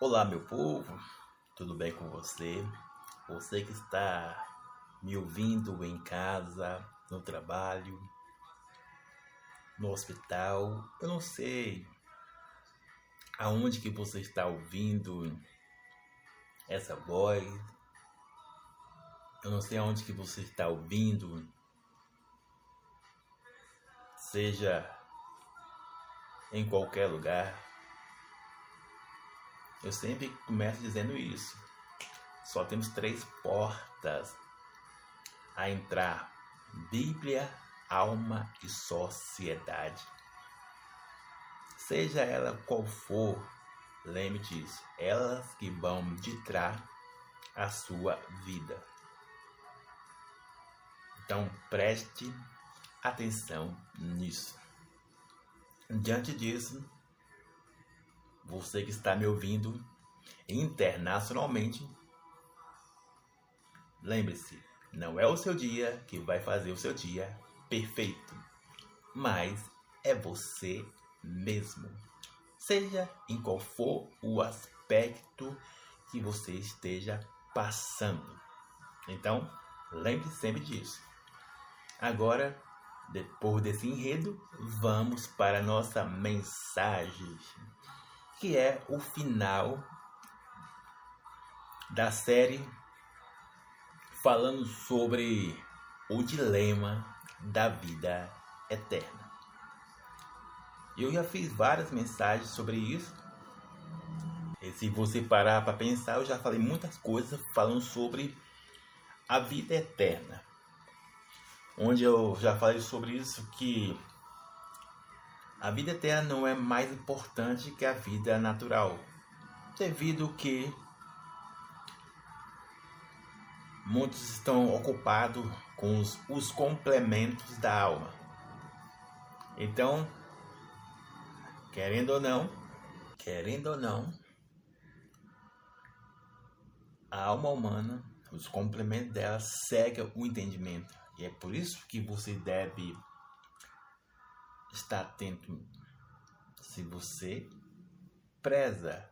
Olá, meu povo, tudo bem com você? Você que está me ouvindo em casa, no trabalho, no hospital, eu não sei aonde que você está ouvindo essa voz, eu não sei aonde que você está ouvindo, seja em qualquer lugar eu sempre começo dizendo isso. Só temos três portas a entrar: Bíblia, alma e sociedade. Seja ela qual for, lembre disso, elas que vão ditar a sua vida. Então preste atenção nisso. Diante disso, você que está me ouvindo internacionalmente, lembre-se, não é o seu dia que vai fazer o seu dia perfeito, mas é você mesmo. Seja em qual for o aspecto que você esteja passando. Então, lembre -se sempre disso. Agora, depois desse enredo, vamos para a nossa mensagem que é o final da série falando sobre o dilema da vida eterna. Eu já fiz várias mensagens sobre isso. E se você parar para pensar, eu já falei muitas coisas falando sobre a vida eterna. Onde eu já falei sobre isso que a vida eterna não é mais importante que a vida natural, devido que muitos estão ocupados com os, os complementos da alma. Então, querendo ou não, querendo ou não, a alma humana, os complementos dela seguem o entendimento. E é por isso que você deve está atento se você preza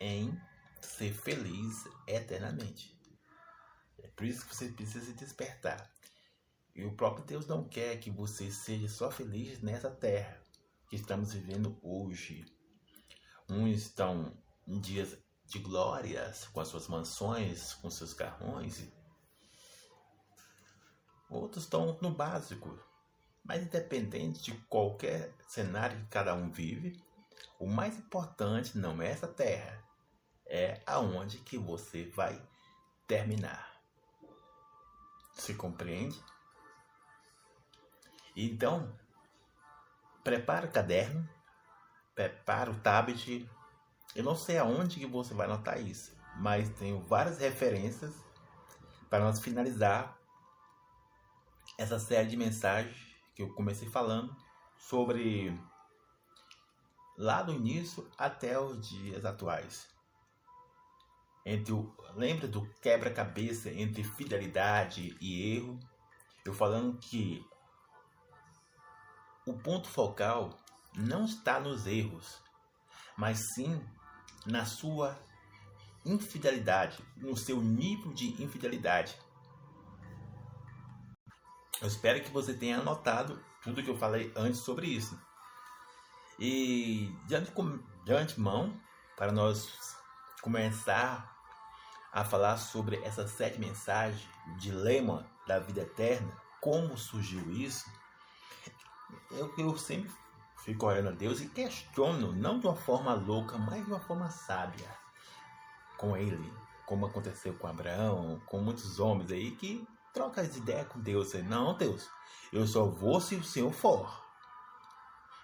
em ser feliz eternamente. É por isso que você precisa se despertar. E o próprio Deus não quer que você seja só feliz nessa terra que estamos vivendo hoje. Uns estão em dias de glórias, com as suas mansões, com seus carrões. Outros estão no básico, mas independente de qualquer cenário que cada um vive, o mais importante não é essa terra, é aonde que você vai terminar. Se compreende? Então, prepara o caderno, prepara o tablet. Eu não sei aonde que você vai anotar isso, mas tenho várias referências para nós finalizar essa série de mensagens que eu comecei falando sobre lá do início até os dias atuais. Entre o, lembra do quebra-cabeça entre fidelidade e erro? Eu falando que o ponto focal não está nos erros, mas sim na sua infidelidade, no seu nível de infidelidade. Eu espero que você tenha anotado tudo que eu falei antes sobre isso. E de antemão, para nós começar a falar sobre essas sete mensagens, o dilema da vida eterna, como surgiu isso, eu, eu sempre fico olhando a Deus e questiono, não de uma forma louca, mas de uma forma sábia, com Ele, como aconteceu com Abraão, com muitos homens aí que troca as ideias com Deus. Não, Deus, eu só vou se o Senhor for.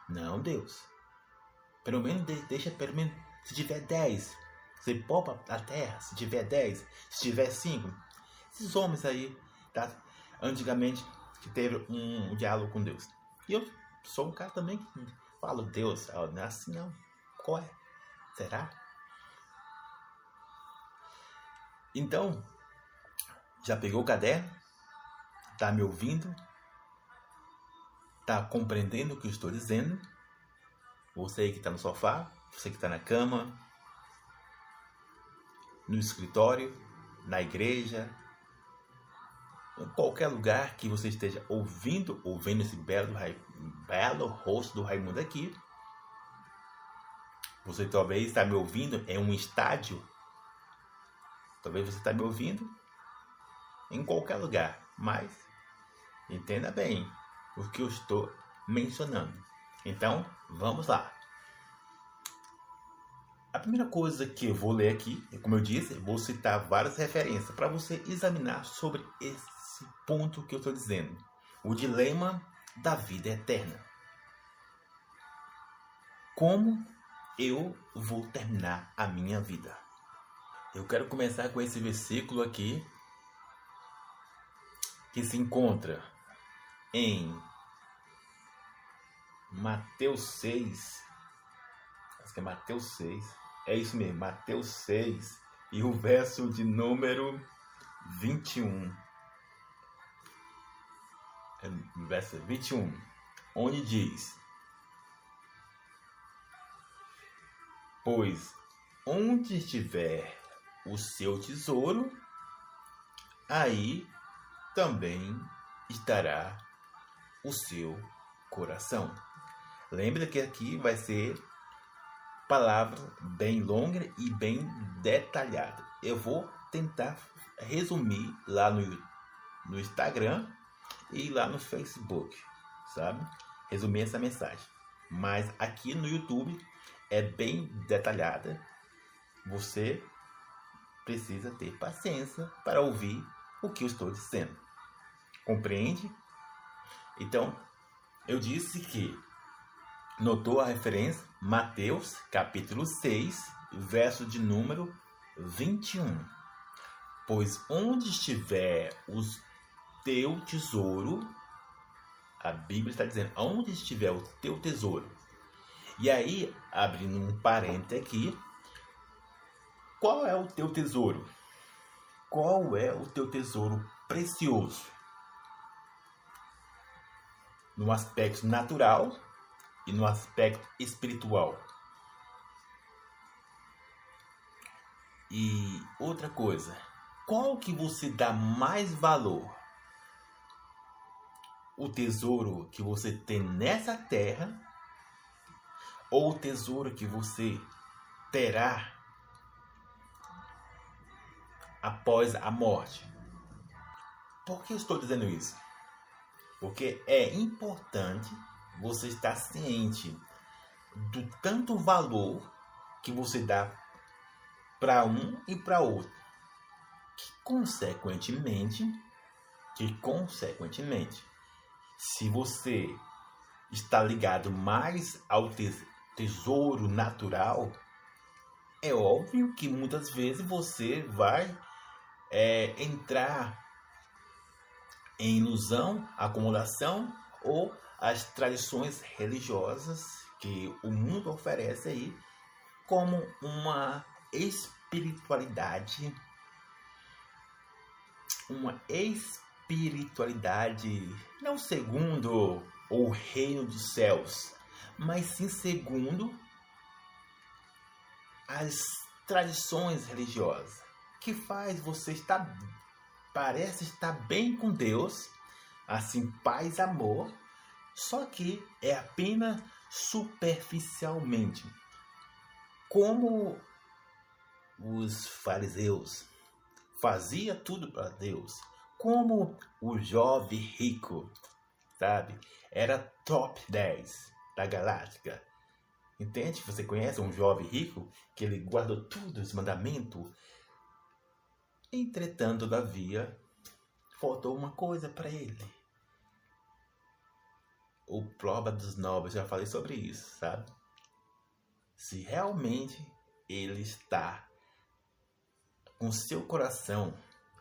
Não, Deus. Pelo menos deixa, pelo menos, se tiver 10, você poupa a terra, se tiver 10, se tiver 5. Esses homens aí, tá? Antigamente, que teve um, um diálogo com Deus. E eu sou um cara também que falo, Deus, não é assim não. Qual é? Será? Então, já pegou o caderno? Está me ouvindo? Está compreendendo o que eu estou dizendo? Você que está no sofá, você que está na cama, no escritório, na igreja, em qualquer lugar que você esteja ouvindo, ouvindo esse belo, belo rosto do Raimundo aqui. Você talvez está me ouvindo em um estádio. Talvez você está me ouvindo em qualquer lugar, mas entenda bem o que eu estou mencionando. Então, vamos lá. A primeira coisa que eu vou ler aqui, como eu disse, vou citar várias referências para você examinar sobre esse ponto que eu estou dizendo. O dilema da vida eterna. Como eu vou terminar a minha vida? Eu quero começar com esse versículo aqui que se encontra em Mateus 6. Acho que é Mateus 6. É isso mesmo, Mateus 6 e o verso de número 21. É, verso 21, onde diz: Pois onde estiver o seu tesouro, aí também estará o seu coração. Lembra que aqui vai ser palavra bem longa e bem detalhada. Eu vou tentar resumir lá no, no Instagram e lá no Facebook, sabe? Resumir essa mensagem. Mas aqui no YouTube é bem detalhada. Você precisa ter paciência para ouvir o que eu estou dizendo. Compreende? Então, eu disse que notou a referência Mateus, capítulo 6, verso de número 21. Pois onde estiver o teu tesouro, a Bíblia está dizendo, onde estiver o teu tesouro. E aí, abrindo um parênteses aqui, qual é o teu tesouro? Qual é o teu tesouro precioso? No aspecto natural e no aspecto espiritual. E outra coisa, qual que você dá mais valor? O tesouro que você tem nessa terra ou o tesouro que você terá após a morte. Por que estou dizendo isso? Porque é importante você estar ciente do tanto valor que você dá para um e para outro. Que consequentemente, que consequentemente, se você está ligado mais ao tesouro natural, é óbvio que muitas vezes você vai é, entrar em ilusão, acumulação ou as tradições religiosas que o mundo oferece aí como uma espiritualidade uma espiritualidade não segundo o reino dos céus, mas sim segundo as tradições religiosas que faz você estar parece estar bem com Deus, assim paz, amor, só que é apenas superficialmente. Como os fariseus fazia tudo para Deus, como o jovem rico, sabe? Era top 10 da galáctica. Entende? Você conhece um jovem rico que ele guardou todos os mandamentos Entretanto, todavia, faltou uma coisa para ele. O prova dos novos, já falei sobre isso, sabe? Se realmente ele está com seu coração,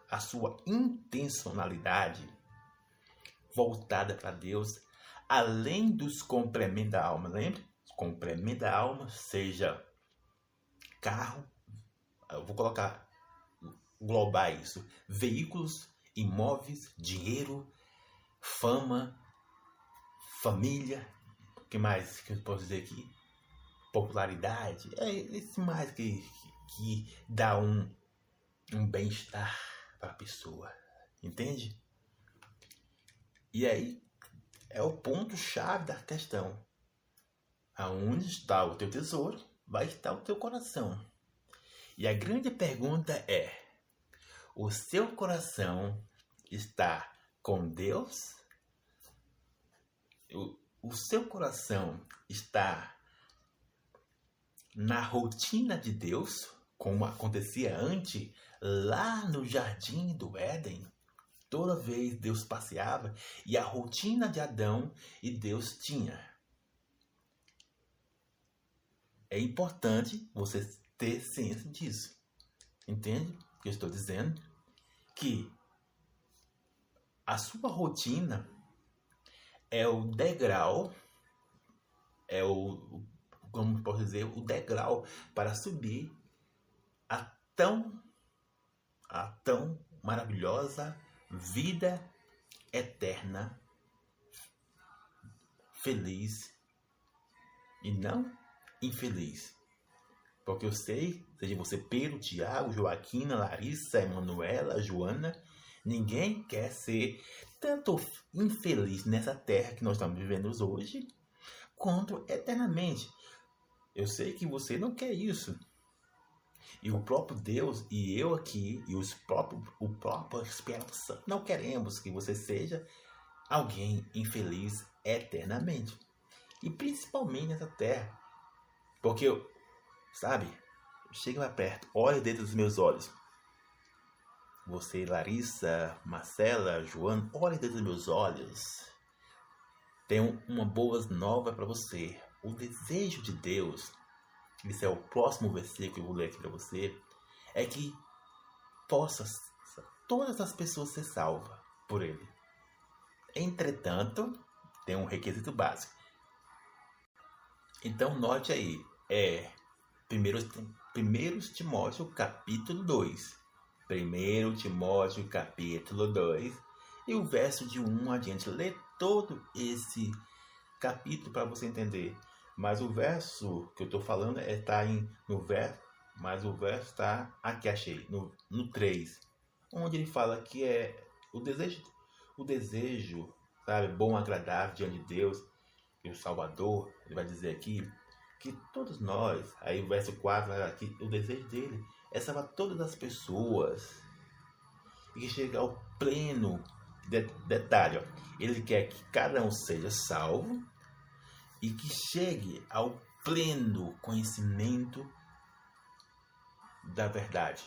a sua intencionalidade voltada para Deus, além dos complementos da alma, lembre? Complemento da alma, seja carro, eu vou colocar globais veículos, imóveis, dinheiro, fama, família, o que mais que eu posso dizer aqui? Popularidade, é esse mais que, que dá um, um bem-estar para a pessoa. Entende? E aí é o ponto-chave da questão. Aonde está o teu tesouro, vai estar o teu coração. E a grande pergunta é: o seu coração está com Deus? O, o seu coração está na rotina de Deus, como acontecia antes, lá no jardim do Éden? Toda vez Deus passeava e a rotina de Adão e Deus tinha. É importante você ter ciência disso. Entende que eu estou dizendo? Que a sua rotina é o degrau, é o, como posso dizer, o degrau para subir a tão, a tão maravilhosa vida eterna, feliz e não infeliz. Porque eu sei, seja você Pedro, Tiago, Joaquina, Larissa, Emanuela, Joana, ninguém quer ser tanto infeliz nessa terra que nós estamos vivendo hoje, quanto eternamente. Eu sei que você não quer isso. E o próprio Deus e eu aqui e os próprios, o próprio Espírito Santo não queremos que você seja alguém infeliz eternamente. E principalmente nessa terra. Porque, sabe, chega mais perto, olhe dentro dos meus olhos. Você, Larissa, Marcela, Joana, olhe dentro dos meus olhos. Tenho uma boa nova para você. O desejo de Deus esse é o próximo versículo que eu vou ler aqui para você, é que possa todas as pessoas ser salvas por ele. Entretanto, tem um requisito básico. Então, note aí, é 1 Timóteo capítulo 2. 1 Timóteo capítulo 2. E o verso de 1 adiante. Lê todo esse capítulo para você entender mas o verso que eu estou falando está é, tá em, no verso, mas o verso está aqui, achei, no, no 3, onde ele fala que é o desejo, o desejo, sabe, bom, agradável diante de Deus, e o Salvador, ele vai dizer aqui, que todos nós, aí o verso 4, aqui, o desejo dele é salvar todas as pessoas, e chegue ao pleno de, detalhe, ó, ele quer que cada um seja salvo e que chegue ao pleno conhecimento da verdade.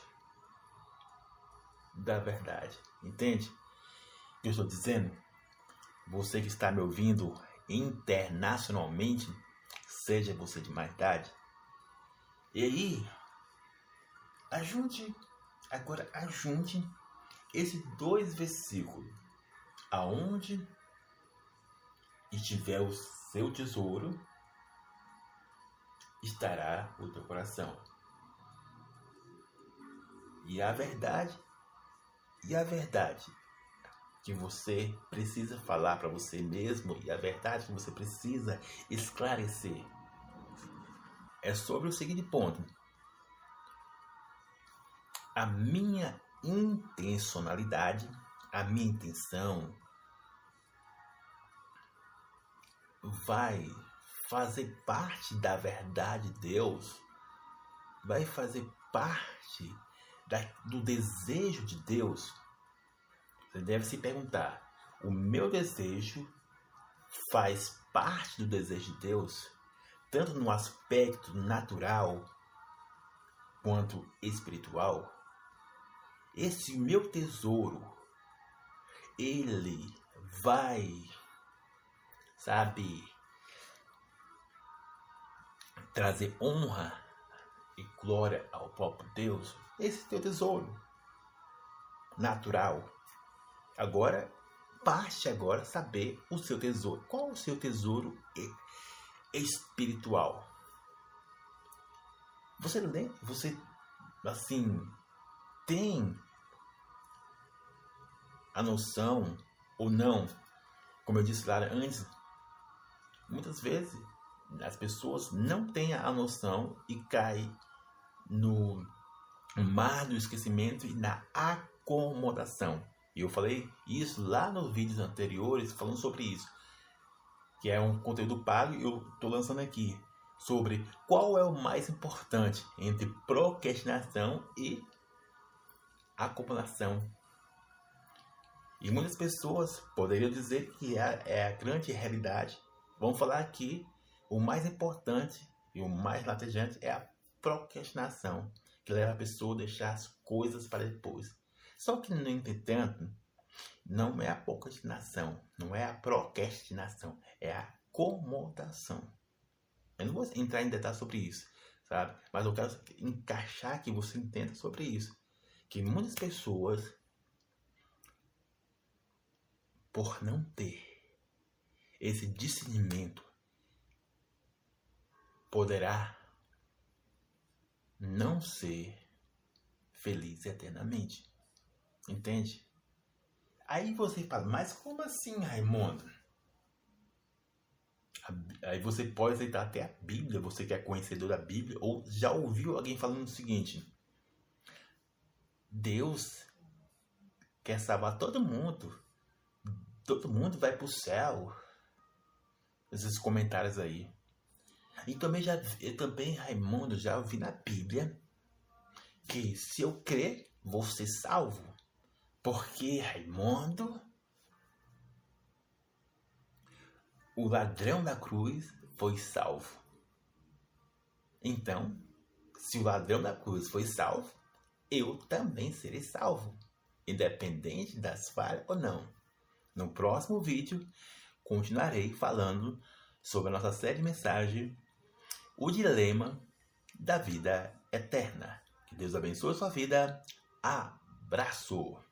Da verdade. Entende? Eu estou dizendo, você que está me ouvindo internacionalmente, seja você de mais idade, e aí, ajunte, agora ajunte esses dois versículos, aonde estiver o seu tesouro, estará o teu coração. E a verdade, e a verdade que você precisa falar para você mesmo, e a verdade que você precisa esclarecer, é sobre o seguinte ponto. A minha intencionalidade, a minha intenção, vai fazer parte da verdade de Deus, vai fazer parte da, do desejo de Deus, você deve se perguntar: o meu desejo faz parte do desejo de Deus, tanto no aspecto natural quanto espiritual? Esse meu tesouro, ele vai sabe, trazer honra e glória ao próprio Deus, esse é teu tesouro natural. Agora, parte agora saber o seu tesouro. Qual o seu tesouro espiritual? Você lembra? Você assim tem a noção ou não? Como eu disse lá antes, Muitas vezes as pessoas não têm a noção e caem no mar do esquecimento e na acomodação. Eu falei isso lá nos vídeos anteriores, falando sobre isso. Que é um conteúdo pago e eu estou lançando aqui. Sobre qual é o mais importante entre procrastinação e acumulação. E muitas pessoas poderiam dizer que é, é a grande realidade. Vamos falar aqui, o mais importante e o mais latejante é a procrastinação, que leva a pessoa a deixar as coisas para depois. Só que, no entretanto, não é a procrastinação, não é a procrastinação, é a acomodação. Eu não vou entrar em detalhes sobre isso, sabe? Mas eu quero encaixar que você entenda sobre isso. Que muitas pessoas, por não ter esse discernimento, poderá não ser feliz eternamente. Entende? Aí você fala, mas como assim, Raimundo? Aí você pode aceitar até a Bíblia, você que é conhecedor da Bíblia, ou já ouviu alguém falando o seguinte: Deus quer salvar todo mundo, todo mundo vai para o céu. Esses comentários aí. E também já, eu também, Raimundo, já ouvi na Bíblia que se eu crer, vou ser salvo. Porque Raimundo, o ladrão da cruz, foi salvo. Então, se o ladrão da cruz foi salvo, eu também serei salvo, independente das falhas ou não. No próximo vídeo, continuarei falando sobre a nossa série de mensagem, o dilema da vida eterna. Que Deus abençoe a sua vida. Abraço!